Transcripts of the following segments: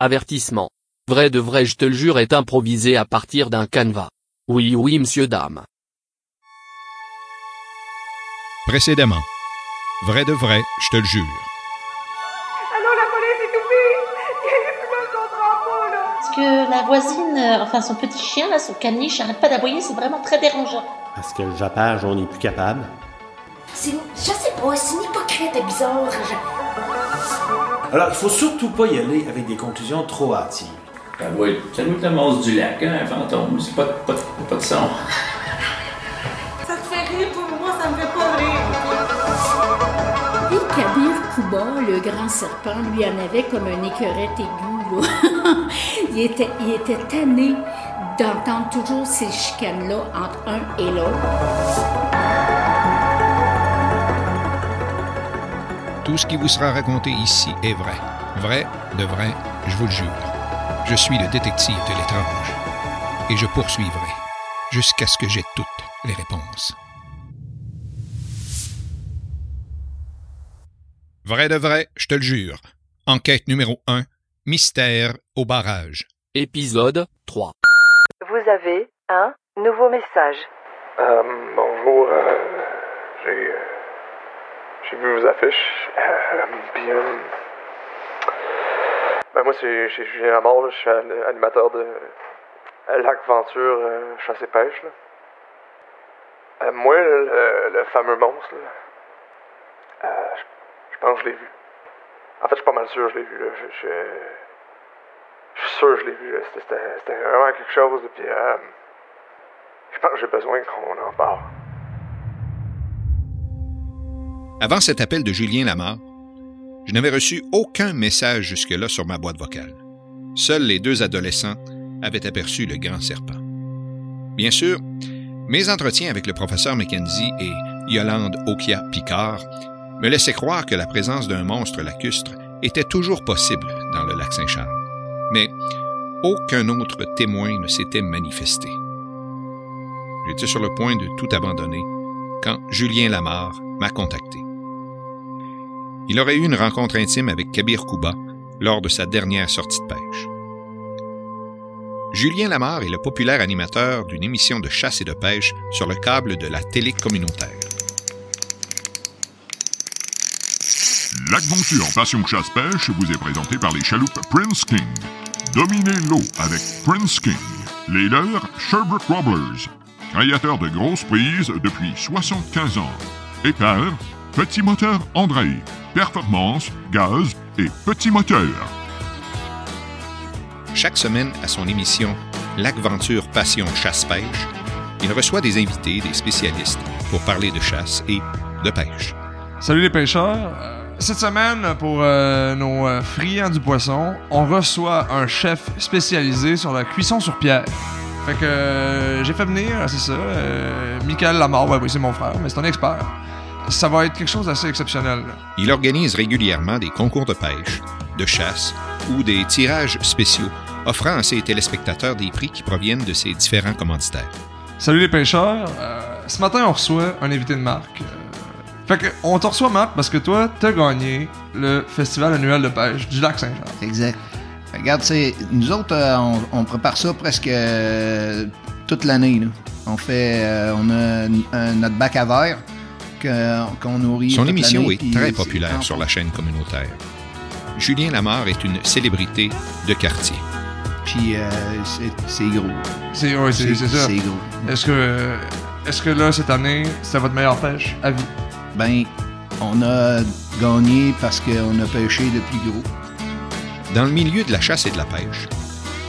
Avertissement. Vrai de vrai je te le jure est improvisé à partir d'un canevas. Oui oui monsieur dame. Précédemment. Vrai de vrai, je te le jure. Allô, la police est ouverte! Il y a drapeau, là! Parce que la voisine, euh, enfin son petit chien, là, son caniche, arrête pas d'aboyer, c'est vraiment très dérangeant. Parce que le japage, on n'est plus capable. C'est, je sais pas, c'est une hypocrite et bizarre. Je- Alors, il faut surtout pas y aller avec des conclusions trop hâtives. Ben oui, ça nous la masse du lac, hein, un fantôme. C'est pas, pas, pas de son. Ça te fait rire, pour moi, ça me fait pas rire. Et Kabir Kouba, le grand serpent, lui en avait comme un écœurette aigu. Là. il, était, il était tanné d'entendre toujours ces chicanes-là entre un et l'autre. Tout ce qui vous sera raconté ici est vrai. Vrai, de vrai, je vous le jure. Je suis le détective de l'étrange. Et je poursuivrai jusqu'à ce que j'aie toutes les réponses. Vrai de vrai, je te le jure. Enquête numéro 1. Mystère au barrage. Épisode 3. Vous avez un nouveau message. Euh, bonjour, euh, j'ai, euh, j'ai vu vos affiches. Euh, puis, euh, ben moi, c'est, Julien Lamar, là, je suis an- animateur de Lac Venture euh, Chasse et Pêche. Là. Moi, le, le fameux monstre, là, je, pense que je l'ai vu. En fait, je suis pas mal sûr que je l'ai vu. Je, suis sûr que je l'ai vu. C'était, vraiment quelque chose. Puis, je pense que j'ai besoin qu'on en parle. Avant cet appel de Julien Lamar, je n'avais reçu aucun message jusque-là sur ma boîte vocale. Seuls les deux adolescents avaient aperçu le grand serpent. Bien sûr, mes entretiens avec le professeur Mackenzie et Yolande Okia Picard me laissaient croire que la présence d'un monstre lacustre était toujours possible dans le lac Saint-Charles. Mais aucun autre témoin ne s'était manifesté. J'étais sur le point de tout abandonner quand Julien Lamar m'a contacté. Il aurait eu une rencontre intime avec Kabir Kouba lors de sa dernière sortie de pêche. Julien Lamar est le populaire animateur d'une émission de chasse et de pêche sur le câble de la télé communautaire. L'aventure Passion Chasse-Pêche vous est présenté par les chaloupes Prince King. Dominez l'eau avec Prince King. Les leurs Sherbrooke Wobblers. Créateurs de grosses prises depuis 75 ans. Épaire, petit moteur André. Performance, gaz et petit moteur. Chaque semaine, à son émission L'Aventure Passion Chasse-Pêche, il reçoit des invités, des spécialistes, pour parler de chasse et de pêche. Salut les pêcheurs. Cette semaine, pour euh, nos euh, friands du poisson, on reçoit un chef spécialisé sur la cuisson sur pierre. Fait que euh, j'ai fait venir, c'est ça, euh, Michael Lamar, ouais, oui, c'est mon frère, mais c'est un expert. Ça va être quelque chose d'assez exceptionnel. Il organise régulièrement des concours de pêche, de chasse ou des tirages spéciaux, offrant à ses téléspectateurs des prix qui proviennent de ses différents commanditaires. Salut les pêcheurs. Euh, ce matin, on reçoit un invité de marque. Euh, fait que, on te reçoit, Marc, parce que toi, t'as gagné le festival annuel de pêche du lac Saint-Jean. Exact. Regarde, c'est nous autres, euh, on, on prépare ça presque euh, toute l'année. On fait, euh, on a un- notre bac à verre qu'on nourrit. Son émission est très c'est populaire sur la chaîne communautaire. Julien Lamar est une célébrité de quartier. Puis euh, c'est c'est gros. C'est ouais, c'est- c'est ça. C'est gros. Est-ce que, est-ce que là, cette année, c'était votre meilleure pêche à vie? Ben, on a gagné parce qu'on a pêché le plus gros. Dans le milieu de la chasse et de la pêche,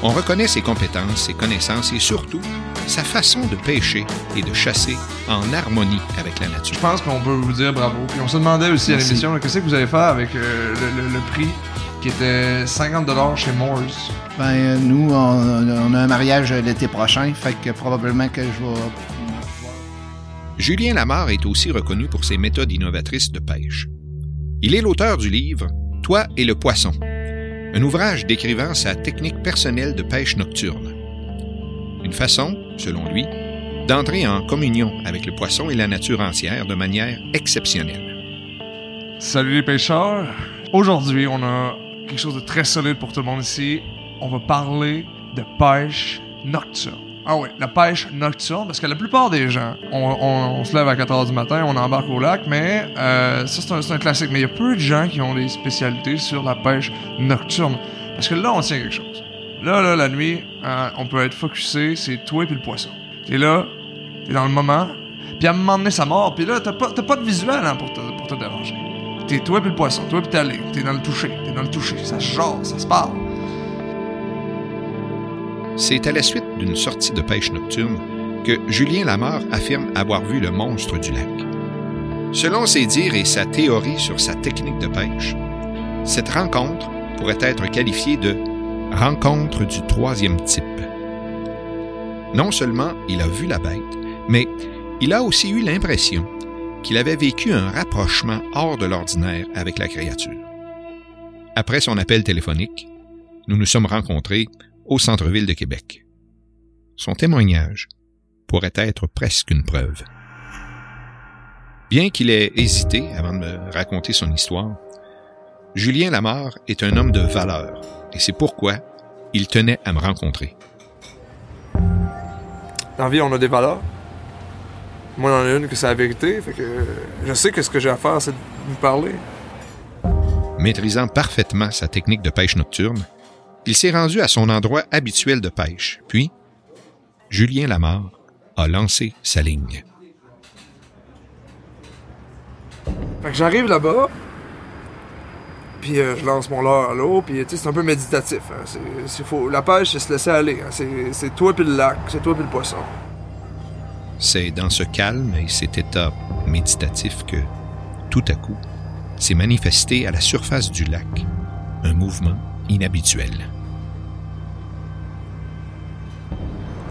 on reconnaît ses compétences, ses connaissances et surtout sa façon de pêcher et de chasser en harmonie avec la nature. Je pense qu'on peut vous dire bravo. Puis on se demandait aussi à l'émission, qu'est-ce que vous allez faire avec euh, le, le- le prix qui était 50$ chez Moores? Ben, euh, nous, on, on a un mariage l'été prochain, fait que probablement que je vais. Julien Lamar est aussi reconnu pour ses méthodes innovatrices de pêche. Il est l'auteur du livre Toi et le poisson, un ouvrage décrivant sa technique personnelle de pêche nocturne. Une façon, selon lui, d'entrer en communion avec le poisson et la nature entière de manière exceptionnelle. Salut les pêcheurs. Aujourd'hui, on a quelque chose de très solide pour tout le monde ici. On va parler de pêche nocturne. Ah oui, la pêche nocturne, parce que la plupart des gens, on, se lève à 4h du matin, on embarque au lac, mais euh, ça c'est un, un classique. Mais il y a peu de gens qui ont des spécialités sur la pêche nocturne. Parce que là, on tient quelque chose. Là, là, la nuit, euh, on peut être focusé, c'est toi et puis le poisson. T'es là, t'es dans le moment, puis à un moment donné, ça mord, puis là, t'as pas, pas de visuel hein, pour, te, pour te déranger. T'es toi puis le poisson, toi puis ta ligne, t'es dans le toucher, t'es dans le toucher, ça se jase, ça se parle. C'est à la suite d'une sortie de pêche nocturne que Julien Lamar affirme avoir vu le monstre du lac. Selon ses dires et sa théorie sur sa technique de pêche, cette rencontre pourrait être qualifiée de rencontre du troisième type. Non seulement il a vu la bête, mais il a aussi eu l'impression qu'il avait vécu un rapprochement hors de l'ordinaire avec la créature. Après son appel téléphonique, nous nous sommes rencontrés au centre-ville de Québec. Son témoignage pourrait être presque une preuve. Bien qu'il ait hésité avant de me raconter son histoire, Julien Lamar est un homme de valeur et c'est pourquoi il tenait à me rencontrer. Dans la vie, on a des valeurs. Moi, j'en ai une que c'est la vérité, fait que je sais que ce que j'ai à faire, c'est de vous parler. Maîtrisant parfaitement sa technique de pêche nocturne, il s'est rendu à son endroit habituel de pêche, puis Julien Lamar a lancé sa ligne. Fait que j'arrive là-bas, puis euh, je lance mon leurre à l'eau, puis c'est un peu méditatif. hein. La pêche, c'est se laisser aller. hein. C'est, c'est toi puis le lac, c'est toi puis le poisson. C'est dans ce calme et cet état méditatif que, tout à coup, s'est manifesté à la surface du lac un mouvement inhabituel.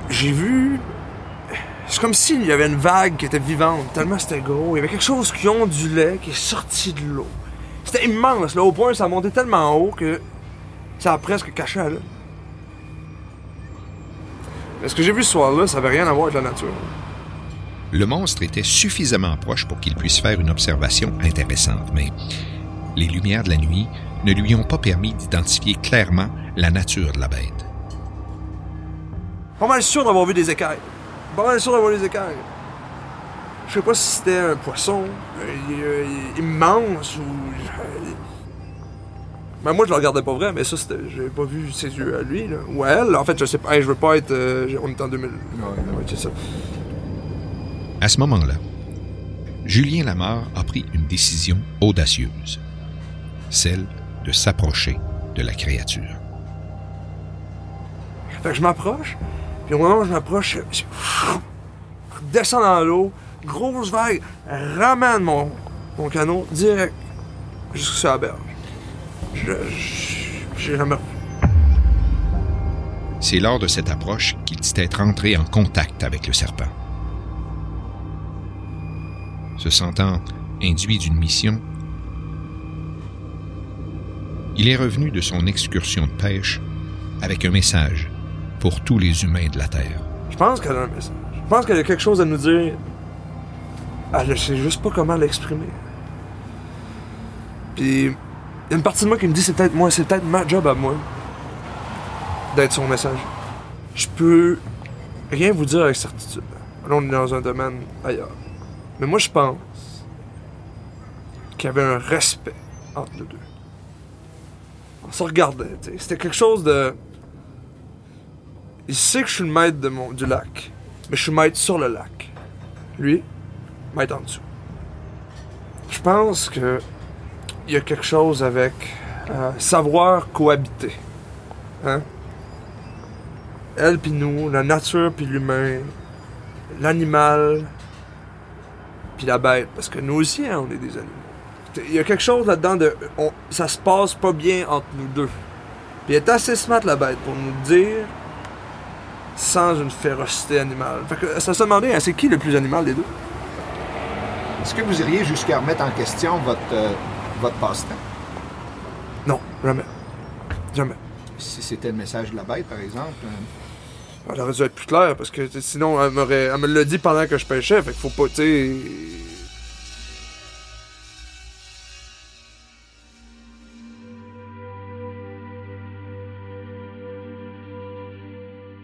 J'ai vu. C'est comme s'il y avait une vague qui était vivante, tellement c'était gros. Il y avait quelque chose qui ondulait, qui est sorti de l'eau. C'était immense, là, au point ça montait tellement haut que ça a presque caché à l'œil. Mais ce que j'ai vu ce soir-là, ça avait rien à voir avec la nature. Le monstre était suffisamment proche pour qu'il puisse faire une observation intéressante, mais les lumières de la nuit ne lui ont pas permis d'identifier clairement la nature de la bête. Pas mal sûr d'avoir vu des écailles. Pas mal sûr d'avoir vu des écailles. Je sais pas si c'était un poisson euh, euh, immense ou. Ben moi je le regardais pas vrai, mais ça c'était. J'avais pas vu ses yeux à lui, là. Ou à elle. En fait, je sais pas. Hey, je veux pas être. euh, on est en 2000. Ouais, ouais, c'est ça. À ce moment-là, Julien Lamar a pris une décision audacieuse, celle de s'approcher de la créature. Fait que je m'approche, puis au moment où je m'approche, je, je descends dans l'eau, grosse vague, ramène mon, mon canot direct jusqu'à la berge. Je. je- J'ai jamais. C'est lors de cette approche qu'il dit être entré en contact avec le serpent. Se sentant induit d'une mission, il est revenu de son excursion de pêche avec un message pour tous les humains de la Terre. Je pense qu'elle a un message. Je pense qu'elle a quelque chose à nous dire. Elle ne sait juste pas comment l'exprimer. Puis, il y a une partie de moi qui me dit c'est peut-être moi, c'est peut-être ma job à moi d'être son message. Je peux rien vous dire avec certitude. Là, on est dans un domaine ailleurs. Mais moi, je pense qu'il y avait un respect entre nous deux. On se regardait, tu sais. C'était quelque chose de. Il sait que je suis le maître du lac, mais je suis maître sur le lac. Lui, maître en dessous. Je pense que il y a quelque chose avec euh, savoir cohabiter. Hein? Elle puis nous, la nature puis l'humain, l'animal puis la bête, parce que nous aussi, hein, on est des animaux. Il y a quelque chose là-dedans de. ça se passe pas bien entre nous deux. Puis elle est assez smart, la bête, pour nous dire sans une férocité animale. Fait que ça se demandait, hein, c'est qui le plus animal des deux? Est-ce que vous iriez jusqu'à remettre en question votre, euh, votre passe-temps? Non, jamais. Jamais. Si c'était le message de la bête, par exemple. Euh. Ah, elle aurait dû être plus claire, parce que sinon, elle, me l'a dit pendant que je pêchais, fait qu'il faut pas, t'sais...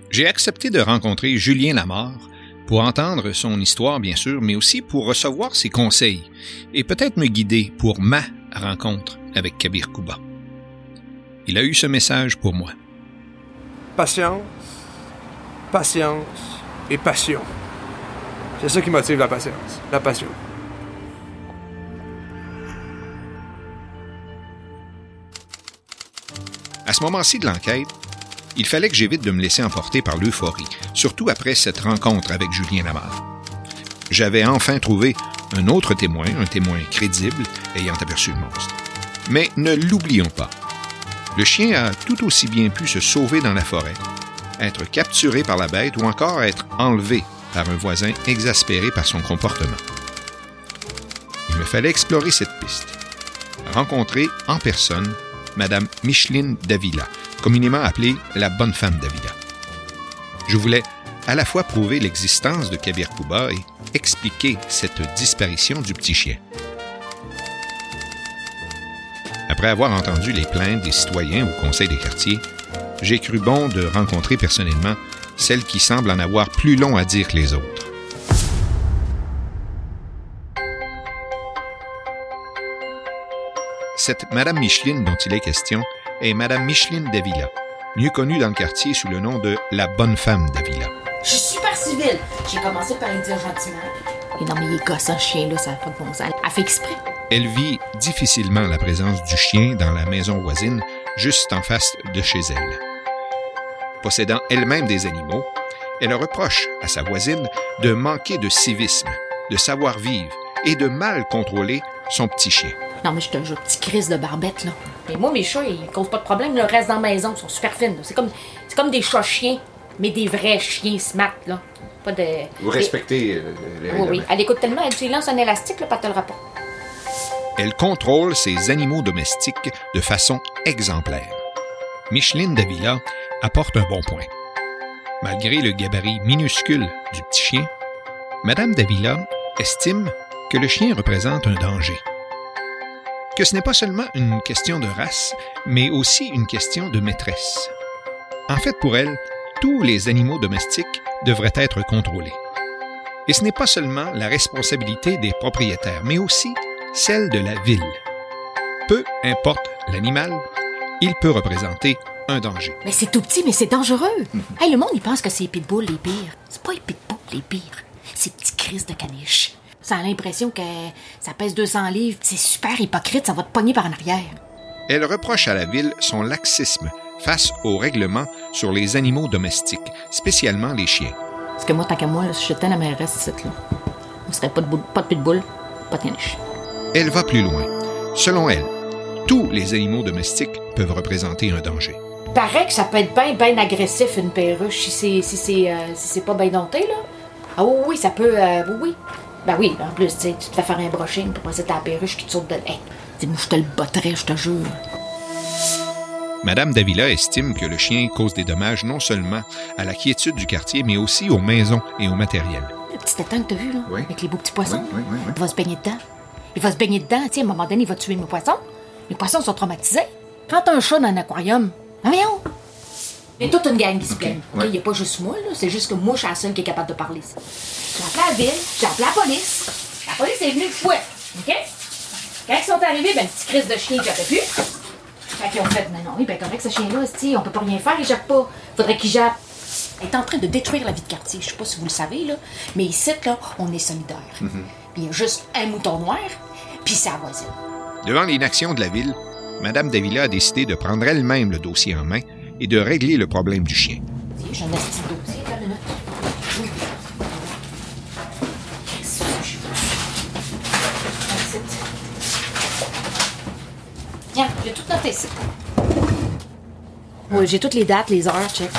J'ai accepté de rencontrer Julien Lamarre, pour entendre son histoire, bien sûr, mais aussi pour recevoir ses conseils et peut-être me guider pour ma rencontre avec Kabir Kouba. Il a eu ce message pour moi. Patience, patience et passion. C'est ça qui motive la patience, la passion. À ce moment-ci de l'enquête, il fallait que j'évite de me laisser emporter par l'euphorie, surtout après cette rencontre avec Julien Lamarre. J'avais enfin trouvé un autre témoin, un témoin crédible ayant aperçu le monstre. Mais ne l'oublions pas. Le chien a tout aussi bien pu se sauver dans la forêt, être capturé par la bête ou encore être enlevé par un voisin exaspéré par son comportement. Il me fallait explorer cette piste, rencontrer en personne Madame Micheline Davila, communément appelée la bonne femme Davila. Je voulais à la fois prouver l'existence de Kabir Kouba et expliquer cette disparition du petit chien. Après avoir entendu les plaintes des citoyens au Conseil des quartiers, j'ai cru bon de rencontrer personnellement celle qui semble en avoir plus long à dire que les autres. Cette Madame Micheline dont il est question est Madame Micheline Davila, mieux connue dans le quartier sous le nom de la bonne femme Davila. Je suis super civile. J'ai commencé par lui dire gentiment. Et non, mais il est gossant, ce chien-là, ça n'a pas de bon sens. Elle fait exprès. Elle vit difficilement la présence du chien dans la maison voisine, juste en face de chez elle. Possédant elle-même des animaux, elle reproche à sa voisine de manquer de civisme, de savoir-vivre et de mal contrôler son petit chien. Non, mais je te jure, petit crise de barbette, là. Mais moi, mes chats, ils causent pas de problème. Le reste dans la maison, ils sont super fines. là. C'est comme, c'est comme des chats chiens, mais des vrais chiens smart, là. Pas de. Vous respectez euh, les Oui, oui. Elle écoute tellement, elle tu lui lances un élastique, là, pas te le rapport. Elle contrôle ses animaux domestiques de façon exemplaire. Micheline Davila apporte un bon point. Malgré le gabarit minuscule du petit chien, Madame Davila estime que le chien représente un danger. Que ce n'est pas seulement une question de race, mais aussi une question de maîtresse. En fait, pour elle, tous les animaux domestiques devraient être contrôlés. Et ce n'est pas seulement la responsabilité des propriétaires, mais aussi celle de la ville. Peu importe l'animal, il peut représenter un danger. Mais c'est tout petit, mais c'est dangereux. hey, le monde, il pense que c'est les pitbulls les pires. C'est pas les pitbulls les pires. C'est petits crises de caniche. Ça a l'impression que ça pèse 200 livres. C'est super hypocrite, ça va te pogner par en arrière. Elle reproche à la ville son laxisme face aux règlements sur les animaux domestiques, spécialement les chiens. Parce que moi, tant qu'à moi, là, si j'étais la mairesse ici, là, on serait pas de, boule- pas de pitbull, pas de caniche. Elle va plus loin. Selon elle, tous les animaux domestiques peuvent représenter un danger. Paraît que ça peut être bien, bien agressif, une perruche, si c'est, si c'est, euh, si c'est pas bien dompté, là. Ah oui, oui, ça peut, euh, oui, oui. Ben oui, en plus, tu sais, tu te fais faire un brushing, puis après c'est ta perruche qui te saute de... Hey, dis-moi, je te le botterais, je te jure. Madame Davila estime que le chien cause des dommages non seulement à la quiétude du quartier, mais aussi aux maisons et au matériel. Le petit étang que t'as vu, là, Oui. avec les beaux petits poissons, Oui, oui, oui, oui. il va se baigner dedans. Il va se baigner dedans, tu sais, à un moment donné, il va tuer mes poissons. Les poissons sont traumatisés. Quand t'as un chat dans un aquarium, ah, voyons! Il y a toute une gang qui se ouais. Il n'y a pas juste moi, là, c'est juste que moi, je suis la seule qui est capable de parler. J'ai appelé la ville, j'ai appelé la police. La police est venue fouette, OK? Quand ils sont arrivés, ben, petit crise de chien, il jappait plus. Fait qu'ils ont fait, non, non, oui, ben, correct, ce chien-là, on peut pas rien faire, il jappe pas. Faudrait qu'il jappe. Elle est en train de détruire la vie de quartier. Je sais pas si vous le savez, là, mais ici, là, on est solidaires. Puis il y a juste un mouton noir, puis c'est la voisine. Devant l'inaction de la ville, Madame Davila a décidé de prendre elle-même le dossier en main et de régler le problème du chien. Tiens, j'ai tout noté ici. Oui, j'ai toutes les dates, les heures, check.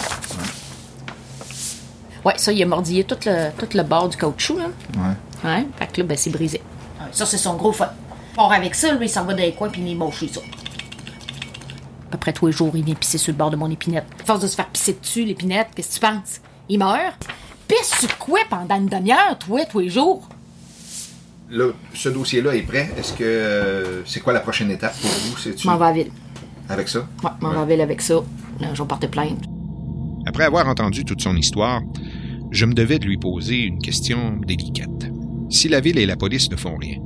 Ouais, ça, il a mordillé tout le, tout le bord du caoutchouc, là. Ouais. Ouais, fait que là, ben, c'est brisé. Ça, c'est son gros fun. Part avec ça, lui, il s'en va dans les coins puis il est moché, ça. À peu près tous les jours, il vient pisser sur le bord de mon épinette. À force de se faire pisser dessus, l'épinette, qu'est-ce que tu penses? Il meurt? Pisse sur quoi pendant une demi-heure, toi, tous les jours? Là, ce dossier-là est prêt. Est-ce que euh, c'est quoi la prochaine étape pour vous? Je m'en vais à ville. Avec ça? Ouais, je m'en vais à ville avec ça. Là, je vais porter plainte. Après avoir entendu toute son histoire, je me devais de lui poser une question délicate. Si la ville et la police ne font rien,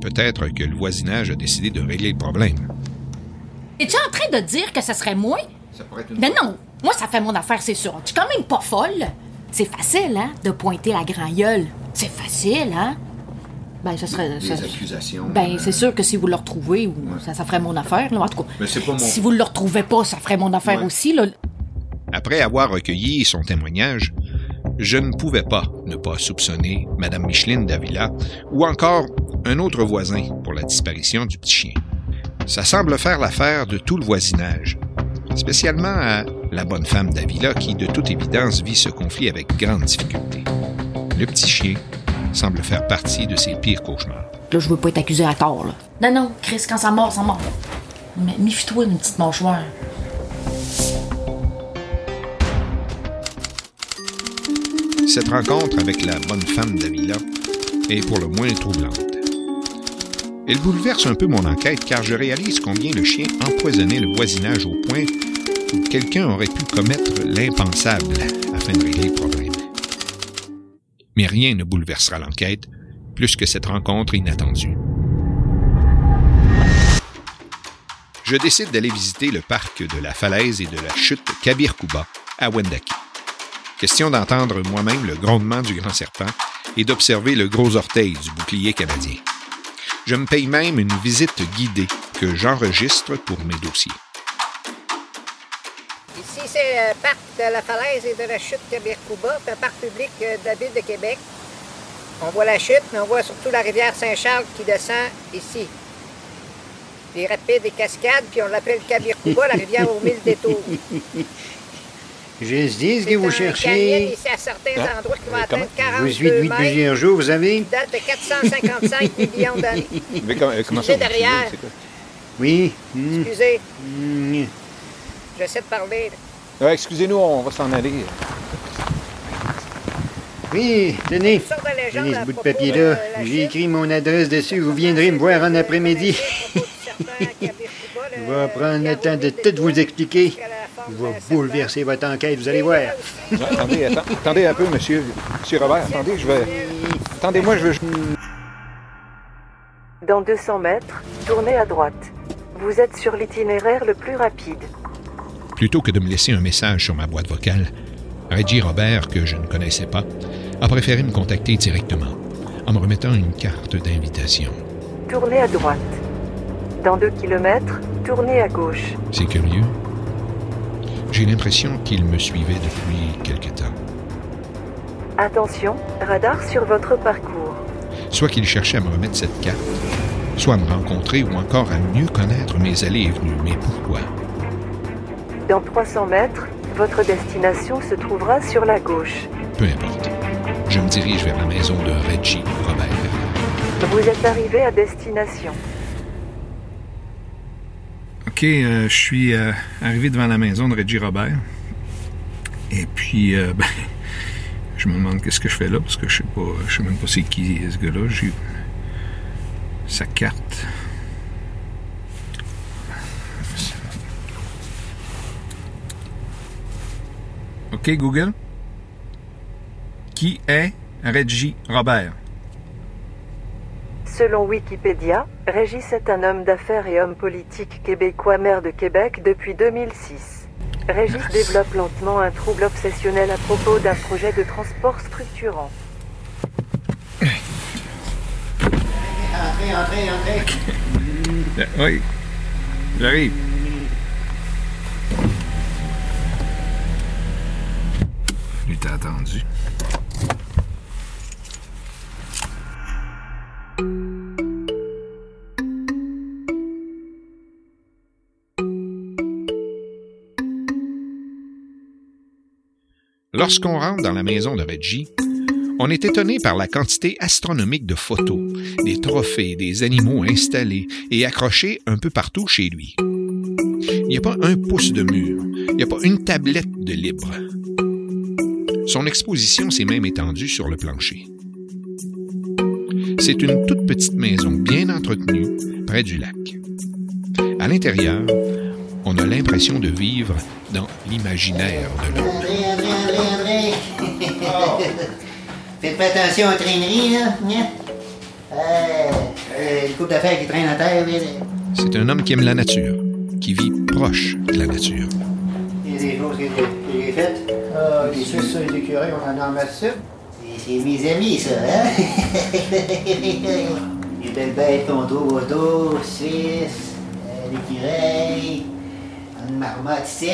peut-être que le voisinage a décidé de régler le problème. Es-tu en train de dire que ce serait moi? Ça pourrait être Mais non! Moi, ça fait mon affaire, c'est sûr. Tu es quand même pas folle. C'est facile, hein, de pointer la grand gueule. C'est facile, hein? Ben, ça serait. ça- accusations. Ben, c'est sûr que si vous le retrouvez, ou- ça, ça ferait mon affaire, là. En tout cas, Mais c'est pas mon- si vous le retrouvez pas, ça ferait mon affaire Ouais. aussi, là. Après avoir recueilli son témoignage, je ne pouvais pas ne pas soupçonner Mme Micheline Davila ou encore un autre voisin pour la disparition du petit chien. Ça semble faire l'affaire de tout le voisinage, spécialement à la bonne femme Davila qui, de toute évidence, vit ce conflit avec grande difficulté. Le petit chien semble faire partie de ses pires cauchemars. Là, je veux pas être accusé à tort, là. Non, non, Chris, quand ça mord, ça mord. Mais méfie-toi d'une petite mâchoire. Cette rencontre avec la bonne femme d'Avila est pour le moins troublante. Elle bouleverse un peu mon enquête car je réalise combien le chien empoisonnait le voisinage au point où quelqu'un aurait pu commettre l'impensable afin de régler le problème. Mais rien ne bouleversera l'enquête plus que cette rencontre inattendue. Je décide d'aller visiter le parc de la falaise et de la chute Kabir Kuba à Wendake. Question d'entendre moi-même le grondement du grand serpent et d'observer le gros orteil du bouclier canadien. Je me paye même une visite guidée que j'enregistre pour mes dossiers. Ici, c'est le parc de la falaise et de la chute Kabir-Kuba, un parc public euh, de la ville de Québec. On voit la chute, mais on voit surtout la rivière Saint-Charles qui descend ici. Les rapides et cascades, puis on l'appelle Kabir-Kuba, la rivière aux mille détours. Je dis ce que vous cherchez. ici à certains endroits qui vont Mais atteindre comment- 42 Je vous suis depuis plusieurs jours, vous savez? date de 455 millions d'années. Mais comment, comment ça, vous derrière. Oui. hmm, Excusez, hmm. j'essaie de parler. Ouais, excusez-nous, on va s'en aller. Oui, tenez. Tenez ce bout de papier-là. J'ai écrit mon adresse dessus. Vous viendrez me voir en après-midi. Je vais prendre le temps de tout vous expliquer. Je vais bouleverser votre enquête, vous allez voir. attendez, attends- attendez un peu, monsieur, monsieur Robert. Attendez, je vais. Attendez-moi, je veux. Dans 200 mètres, tournez à droite. Vous êtes sur l'itinéraire le plus rapide. Plutôt que de me laisser un message sur ma boîte vocale, Reggie Robert, que je ne connaissais pas, a préféré me contacter directement en me remettant une carte d'invitation. Tournez à droite. Dans 2 km, tournez à gauche. C'est curieux. J'ai l'impression qu'il me suivait depuis quelque temps. Attention, radar sur votre parcours. Soit qu'il cherchait à me remettre cette carte, soit à me rencontrer ou encore à mieux connaître mes allées et venues. Mais pourquoi? Dans 300 mètres, votre destination se trouvera sur la gauche. Peu importe. Je me dirige vers la maison de Reggie Robert. Vous êtes arrivé à destination. OK, euh, je suis euh, arrivé devant la maison de Reggie Robert. Et puis, euh, ben, je me demande qu'est-ce que je fais là, parce que je sais je sais même pas c'est qui ce gars-là. J'ai sa carte. OK, Google. Qui est Reggie Robert? Selon Wikipédia, Régis est un homme d'affaires et homme politique québécois maire de Québec depuis 2006. Régis développe lentement un trouble obsessionnel à propos d'un projet de transport structurant. Entrez, entrez, entrez. Oui, j'arrive. Attendu. Lorsqu'on rentre dans la maison de Reggie, on est étonné par la quantité astronomique de photos, des trophées, des animaux installés et accrochés un peu partout chez lui. Il n'y a pas un pouce de mur, il n'y a pas une tablette de libre. Son exposition s'est même étendue sur le plancher. C'est une toute petite maison bien entretenue près du lac. À l'intérieur, On a l'impression de vivre dans l'imaginaire de l'autre. André, André, André, André. Faites pas attention aux traîneries, là. Hein? Euh, euh, le couple d'affaires qui traîne à terre. C'est un homme qui aime la nature, qui vit proche de la nature. Il y a des choses que j'ai- faites. Ah, les Suisses sur les écureuils, on en a C'est mes amis, ça, hein? les belles bêtes qu'on trouve autour, Suisse, euh, l'écureuil, une marmotte ici.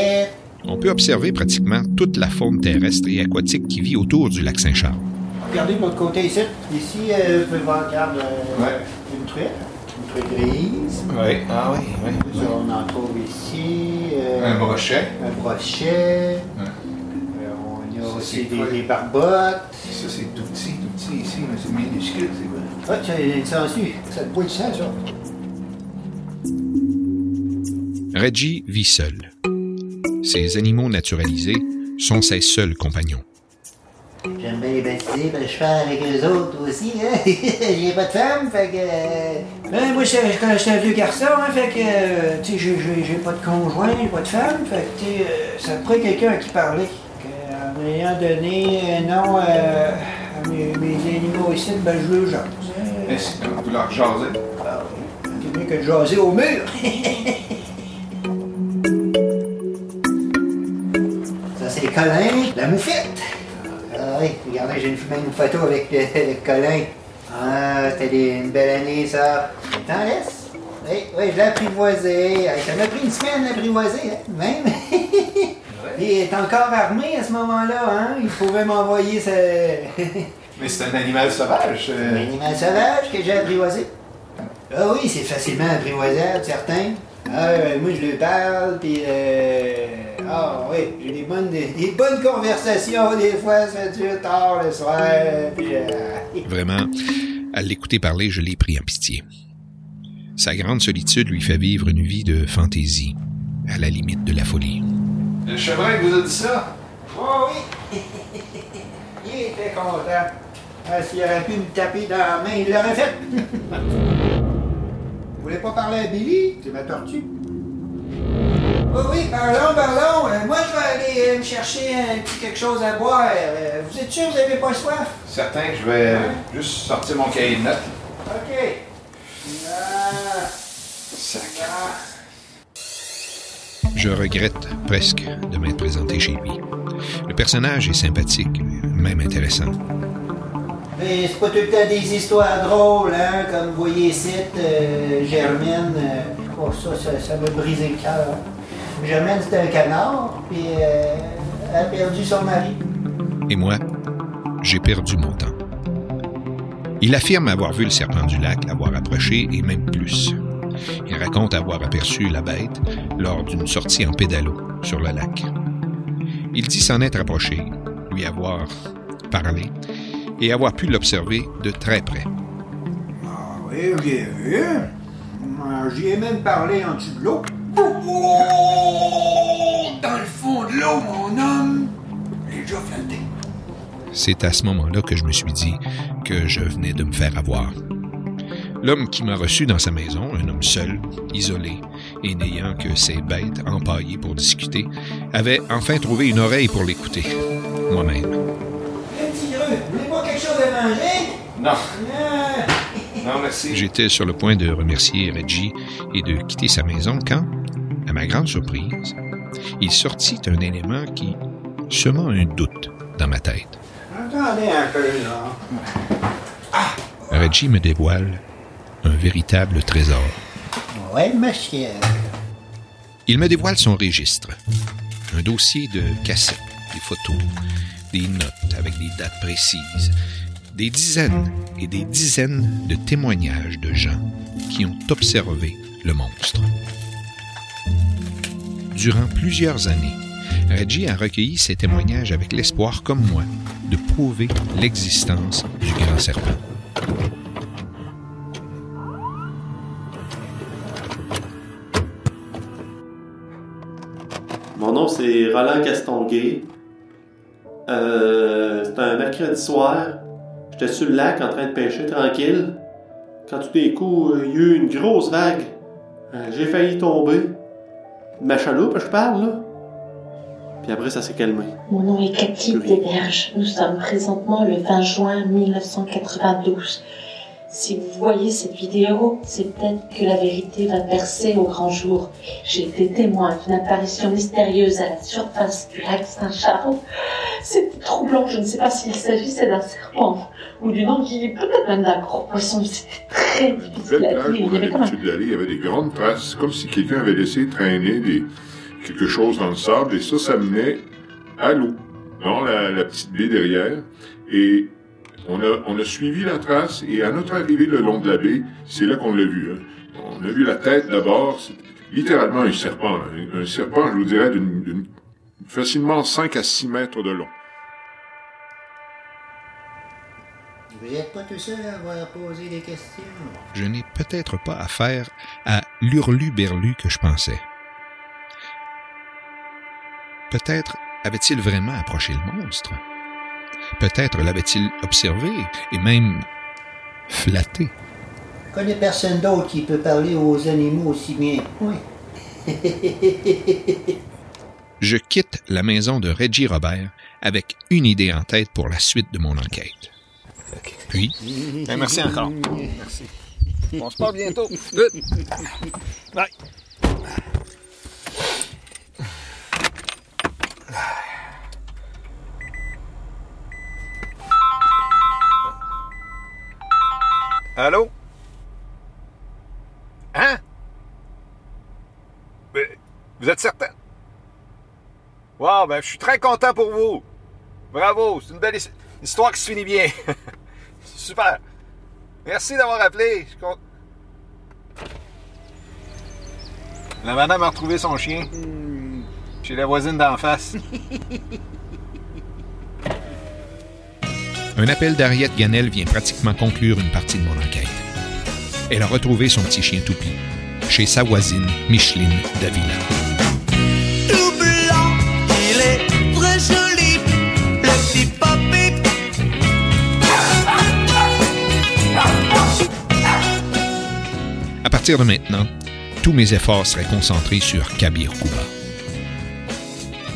On peut observer pratiquement toute la faune terrestre et aquatique qui vit autour du lac Saint-Charles. Regardez de l'autre côté ici. Ici, euh, vous pouvez voir, regarde, euh, une truite. Une truite grise. Oui, ah oui, oui. On en trouve ici. euh, Un brochet. Un brochet. Euh, on a aussi des, des barbottes. Ça, c'est tout petit, tout petit ici, mais c'est minuscule, c'est quoi? Ah, tu as une sangsue. Ça te boit du sang, ça. Reggie vit seul. Ces animaux naturalisés sont ses seuls compagnons. J'aime bien les baptiser, parce que je fais avec eux autres aussi. Hein? J'ai pas de femme, fait que. ben, moi, j'étais un vieux garçon, hein, fait que. euh, tu sais, j'ai- j'ai j'ai pas de conjoint, j'ai pas de femme, fait que, tu sais, euh, ça me prend quelqu'un à qui parler. Que, en ayant donné un nom euh, à mes, mes animaux ici, ben, je le jase. hein. Est-ce que vous leur jasez? Ah oui. C'est mieux que de jaser au mur. Colin, la moufette. Ah oui, regardez, j'ai une, même une photo avec le, le Colin. Ah, c'était une belle année, ça. T'en laisse? Oui, oui, je l'ai apprivoisé. Ça m'a pris une semaine l'apprivoiser, hein, même. Il est encore armé à ce moment-là, hein. Il pouvait m'envoyer sa... Mais c'est un animal sauvage. Un animal sauvage que j'ai apprivoisé. Ah oui, c'est facilement apprivoisable, certain. Ah, euh, moi, je lui parle, puis... Euh... Ah oui, j'ai des bonnes, des, des bonnes conversations, des fois, ça dure tard le soir, puis... euh, Vraiment, à l'écouter parler, je l'ai pris en pitié. Sa grande solitude lui fait vivre une vie de fantaisie, à la limite de la folie. Le chevreuil vous a dit ça? Oh oui! il était content. Ah, S'il aurait pu me taper dans la main, il l'aurait fait. Vous voulez pas parler à Billy? C'est ma tortue. Oui, oui, parlons, parlons. Euh, moi, je vais aller euh, me chercher un petit quelque chose à boire. Euh, vous êtes sûr que vous n'avez pas soif? Certain que je vais juste sortir mon cahier de notes. OK. Ah. Ah. Je regrette presque de m'être présenté chez lui. Le personnage est sympathique, même intéressant. Mais c'est pas tout le temps des histoires drôles, hein, comme vous voyez ici, euh, Germaine. euh, oh, ça, ça, ça m'a brisé le cœur. Germaine, c'était un canard, puis euh, elle a perdu son mari. Et moi, j'ai perdu mon temps. Il affirme avoir vu le serpent du lac, l'avoir approché et même plus. Il raconte avoir aperçu la bête lors d'une sortie en pédalo sur le lac. Il dit s'en être approché, lui avoir parlé et avoir pu l'observer de très près. Ah oui, j'ai vu. J'y ai même parlé en dessous de l'eau. Dans le fond de l'eau, mon homme, j'ai déjà flotté. C'est à ce moment-là que je me suis dit que je venais de me faire avoir. L'homme qui m'a reçu dans sa maison, un homme seul, isolé, et n'ayant que ses bêtes empaillées pour discuter, avait enfin trouvé une oreille pour l'écouter. Moi-même. Un petit creux, vous voulez pas quelque chose à manger? Non. Ah. Non, merci. J'étais sur le point de remercier Reggie et de quitter sa maison quand, ma grande surprise, il sortit un élément qui sema un doute dans ma tête. Attendez un peu, là. Reggie me dévoile un véritable trésor. Ouais, monsieur. Il me dévoile son registre. Un dossier de cassettes, des photos, des notes avec des dates précises, des dizaines et des dizaines de témoignages de gens qui ont observé le monstre. Durant plusieurs années, Reggie a recueilli ces témoignages avec l'espoir, comme moi, de prouver l'existence du grand serpent. Mon nom, c'est Roland Castonguay. Euh, C'était un mercredi soir. J'étais sur le lac en train de pêcher tranquille. Quand tout d'un coup, euh, il y a eu une grosse vague. Euh, J'ai failli tomber. Ma chaloupe, je parle, là. Puis après, ça s'est calmé. Mon nom est Cathy Desberges. Nous sommes présentement le 20 juin 1992. Si vous voyez cette vidéo, c'est peut-être que la vérité va percer au grand jour. J'ai été témoin d'une apparition mystérieuse à la surface du lac Saint-Charles. C'était troublant, je ne sais pas s'il s'agissait d'un serpent ou d'une anguille, peut-être même d'un gros poisson. C'était très difficile à dire. Il y avait comme un il y avait des grandes traces, comme si quelqu'un avait laissé traîner des, quelque chose dans le sable, et ça, ça menait à l'eau, dans la, la petite baie derrière. Et on a, on a suivi la trace, et à notre arrivée le long de la baie, c'est là qu'on l'a vu. hein. On a vu la tête d'abord, c'est littéralement un serpent. Un, un serpent, je vous dirais, d'une, d'une- facilement 5 à 6 mètres de long. Vous n'êtes pas tout seul à avoir posé des questions? je n'ai peut-être pas affaire à l'hurlu-berlu que je pensais. Peut-être avait-il vraiment approché le monstre? Peut-être l'avait-il observé et même flatté. Je connais personne d'autre qui peut parler aux animaux aussi bien. Oui. Je quitte la maison de Reggie Robert avec une idée en tête pour la suite de mon enquête. Puis, Ben, merci encore. Merci. On se parle bientôt. Bye. Allô? Hein? Vous êtes certain? Wow, ben, je suis très content pour vous. Bravo, c'est une belle his- histoire qui se finit bien. Super. Merci d'avoir appelé. La madame a retrouvé son chien. Chez la voisine d'en face. un appel d'Ariette Ganel vient pratiquement conclure une partie de mon enquête. Elle a retrouvé son petit chien Toupi chez sa voisine Micheline Davila. Tout blanc, il est très joli, le petit papy. À partir de maintenant, tous mes efforts seraient concentrés sur Kabir Kouba.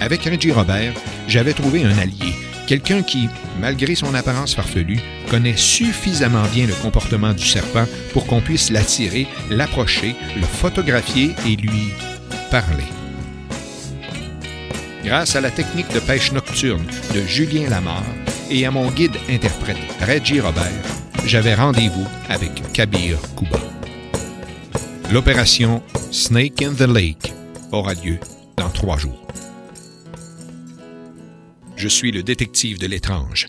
Avec Reggie Robert, j'avais trouvé un allié, quelqu'un qui, malgré son apparence farfelue, connaît suffisamment bien le comportement du serpent pour qu'on puisse l'attirer, l'approcher, le photographier et lui parler. Grâce à la technique de pêche nocturne de Julien Lamar et à mon guide interprète Reggie Robert, j'avais rendez-vous avec Kabir Kouba. L'opération Snake in the Lake aura lieu dans trois jours. Je suis le détective de l'étrange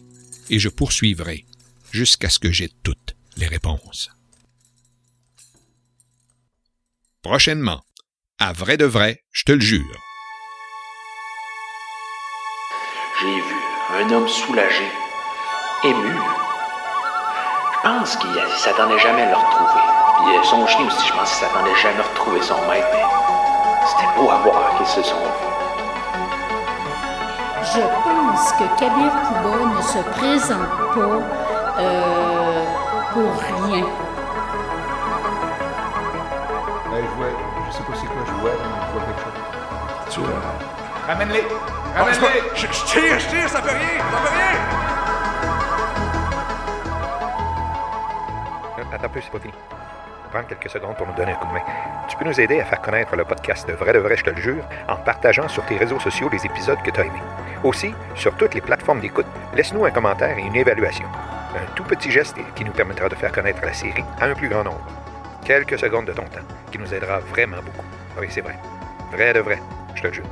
et je poursuivrai jusqu'à ce que j'ai toutes les réponses. Prochainement, à vrai de vrai, je te le jure. J'ai vu un homme soulagé, ému. Je pense qu'il s'attendait jamais à le retrouver. Puis son chien aussi, je pense qu'il s'attendait jamais à retrouver son maître, c'était beau à voir qu'ils se sont vus. Je pense que Kabir Kouba ne se présente pas euh, pour rien. je vois, je sais pas c'est quoi, je vois, mais je vois quelque chose. Tu vois? Ramène-les! Ah, Ramène-les! je, je tire, je tire, ça fait rien! Ça fait rien! Attends un peu, c'est pas fini. Prends quelques secondes pour nous donner un coup de main. Tu peux nous aider à faire connaître le podcast de Vrai de Vrai, je te le jure, en partageant sur tes réseaux sociaux les épisodes que tu as aimés. Aussi, sur toutes les plateformes d'écoute, laisse-nous un commentaire et une évaluation. Un tout petit geste qui nous permettra de faire connaître la série à un plus grand nombre. Quelques secondes de ton temps, qui nous aidera vraiment beaucoup. Oui, c'est vrai. Vrai de vrai, je te le jure.